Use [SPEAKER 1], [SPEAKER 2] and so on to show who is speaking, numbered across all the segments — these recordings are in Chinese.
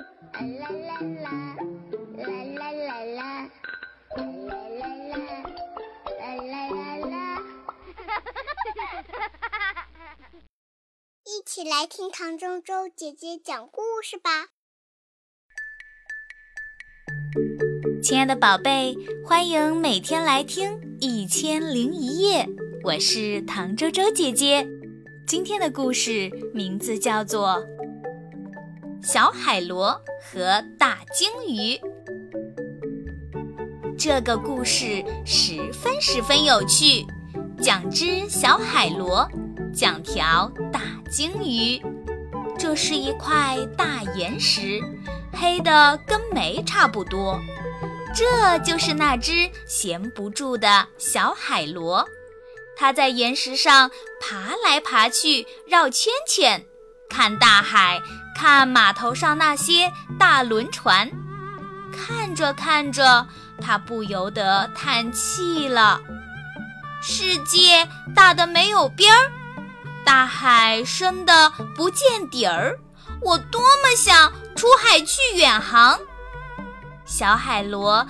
[SPEAKER 1] 啦啦啦，啦啦啦啦，啦啦啦啦，啦啦啦啦。一起来听唐周周姐姐讲故事吧。
[SPEAKER 2] 亲爱的宝贝，欢迎每天来听《一千零一夜》，我是唐周周姐姐。今天的故事名字叫做《小海螺和大鲸鱼》。这个故事十分十分有趣，讲只小海螺，讲条大鲸鱼。这是一块大岩石，黑的跟煤差不多。这就是那只闲不住的小海螺，它在岩石上爬来爬去，绕圈圈，看大海，看码头上那些大轮船。看着看着，它不由得叹气了：世界大的没有边儿，大海深的不见底儿，我多么想出海去远航。小海螺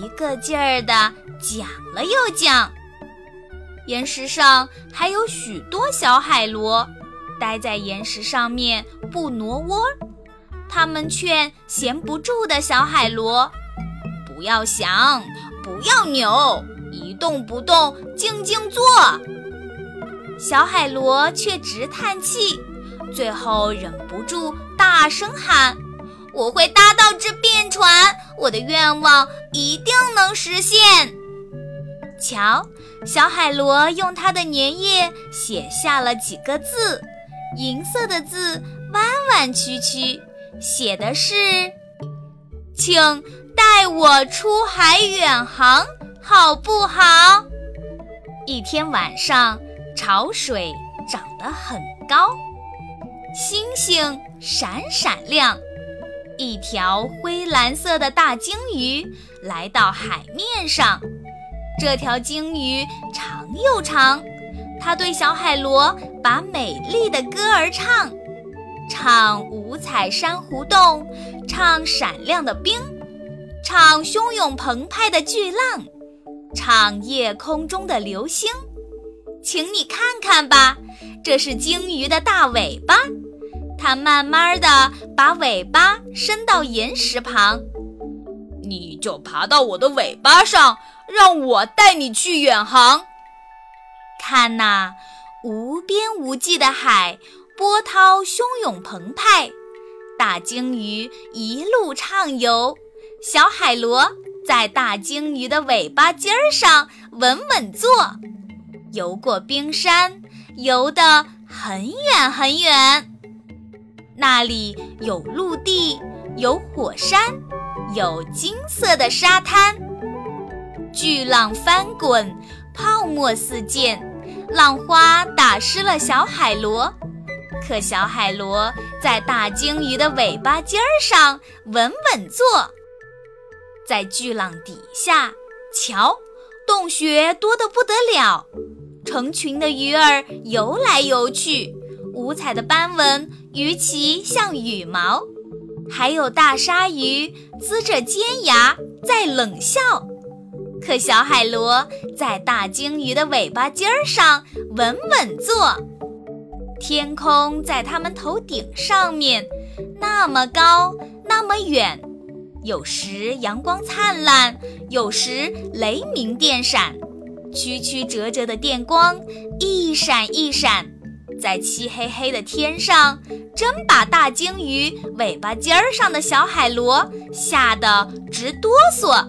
[SPEAKER 2] 一个劲儿地讲了又讲，岩石上还有许多小海螺，待在岩石上面不挪窝。他们劝闲不住的小海螺：“不要想，不要扭，一动不动，静静坐。”小海螺却直叹气，最后忍不住大声喊。我会搭到这便船，我的愿望一定能实现。瞧，小海螺用它的粘液写下了几个字，银色的字，弯弯曲曲，写的是：“请带我出海远航，好不好？”一天晚上，潮水涨得很高，星星闪闪亮。一条灰蓝色的大鲸鱼来到海面上，这条鲸鱼长又长，它对小海螺把美丽的歌儿唱，唱五彩珊瑚洞，唱闪亮的冰，唱汹涌澎湃的巨浪，唱夜空中的流星。请你看看吧，这是鲸鱼的大尾巴。它慢慢地把尾巴伸到岩石旁，
[SPEAKER 3] 你就爬到我的尾巴上，让我带你去远航。
[SPEAKER 2] 看呐，无边无际的海，波涛汹涌澎湃，大鲸鱼一路畅游，小海螺在大鲸鱼的尾巴尖儿上稳稳坐，游过冰山，游得很远很远。那里有陆地，有火山，有金色的沙滩。巨浪翻滚，泡沫四溅，浪花打湿了小海螺。可小海螺在大鲸鱼的尾巴尖儿上稳稳坐。在巨浪底下，瞧，洞穴多得不得了，成群的鱼儿游来游去。五彩的斑纹，鱼鳍像羽毛，还有大鲨鱼呲着尖牙在冷笑。可小海螺在大鲸鱼的尾巴尖儿上稳稳坐。天空在它们头顶上面，那么高，那么远。有时阳光灿烂，有时雷鸣电闪，曲曲折折的电光一闪一闪。在漆黑黑的天上，真把大鲸鱼尾巴尖儿上的小海螺吓得直哆嗦。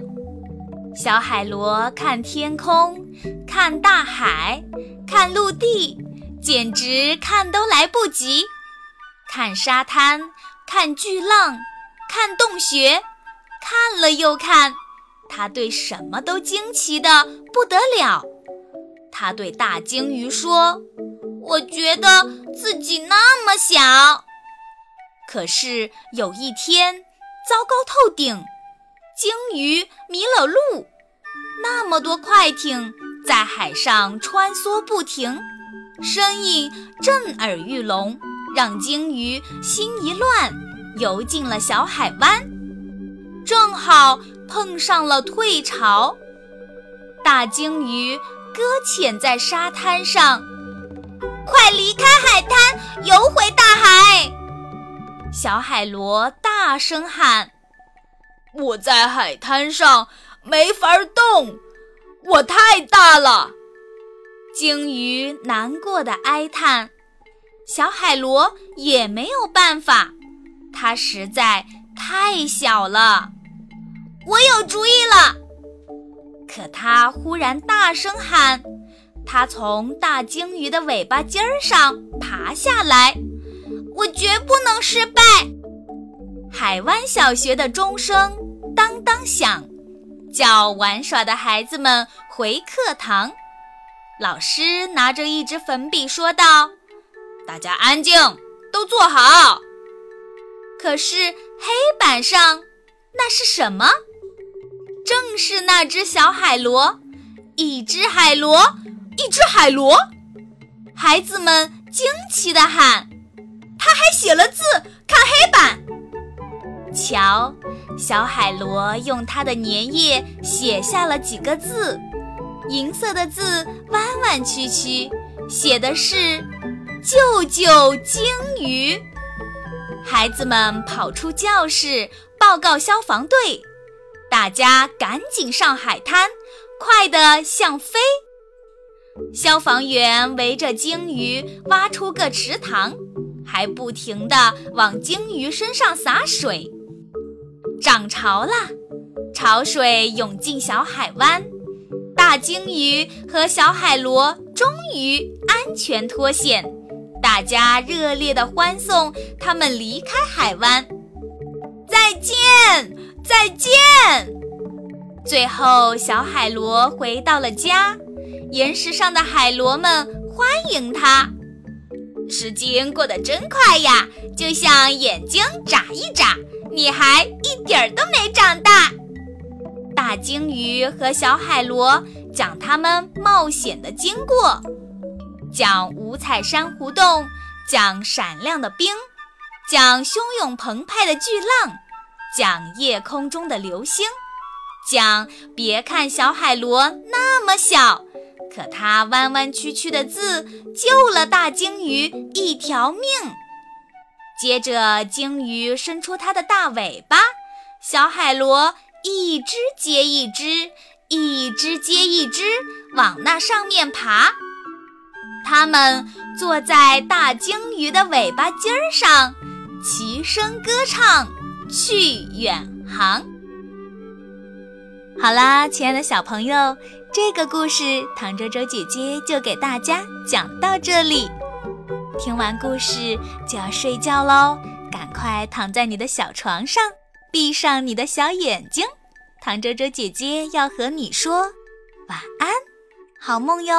[SPEAKER 2] 小海螺看天空，看大海，看陆地，简直看都来不及。看沙滩，看巨浪，看洞穴，看了又看，他对什么都惊奇的不得了。他对大鲸鱼说。我觉得自己那么小，可是有一天，糟糕透顶，鲸鱼迷了路。那么多快艇在海上穿梭不停，声音震耳欲聋，让鲸鱼心一乱，游进了小海湾，正好碰上了退潮，大鲸鱼搁浅在沙滩上，
[SPEAKER 1] 快离开海滩，游回大海！
[SPEAKER 2] 小海螺大声喊：“
[SPEAKER 3] 我在海滩上没法动，我太大了。”
[SPEAKER 2] 鲸鱼难过的哀叹。小海螺也没有办法，它实在太小了。
[SPEAKER 1] 我有主意了！
[SPEAKER 2] 可它忽然大声喊：“它从大鲸鱼的尾巴尖儿上爬下来，
[SPEAKER 1] 我绝不能失败！”
[SPEAKER 2] 海湾小学的钟声当当响，叫玩耍的孩子们回课堂。老师拿着一支粉笔说道。
[SPEAKER 3] 大家安静，都坐好。
[SPEAKER 2] 可是黑板上那是什么？正是那只小海螺，一只海螺，
[SPEAKER 3] 一只海螺。
[SPEAKER 2] 孩子们惊奇地喊：“
[SPEAKER 3] 他还写了字，”
[SPEAKER 2] 瞧，小海螺用它的粘液写下了几个字，银色的字弯弯曲曲，写的是。救救鲸鱼！孩子们跑出教室报告消防队，大家赶紧上海滩，快得像飞。消防员围着鲸鱼挖出个池塘，还不停地往鲸鱼身上洒水。涨潮了，潮水涌进小海湾，大鲸鱼和小海螺终于安全脱险。大家热烈地欢送他们离开海湾，
[SPEAKER 3] 再见，再见。
[SPEAKER 2] 最后，小海螺回到了家，岩石上的海螺们欢迎他。
[SPEAKER 3] 时间过得真快呀，就像眼睛眨一眨，你还一点儿都没长大。
[SPEAKER 2] 大鲸鱼和小海螺讲他们冒险的经过。讲五彩珊瑚洞，讲闪亮的冰，讲汹涌澎湃的巨浪，讲夜空中的流星，讲别看小海螺那么小，可它弯弯曲曲的字救了大鲸鱼一条命。接着，鲸鱼伸出它的大尾巴，小海螺一只接一只，一只接一只往那上面爬。它们坐在大鲸鱼的尾巴尖儿上，齐声歌唱，去远航。好啦，亲爱的小朋友，这个故事唐周周姐姐就给大家讲到这里。听完故事就要睡觉喽，赶快躺在你的小床上，闭上你的小眼睛。唐周周姐姐要和你说晚安，好梦哟。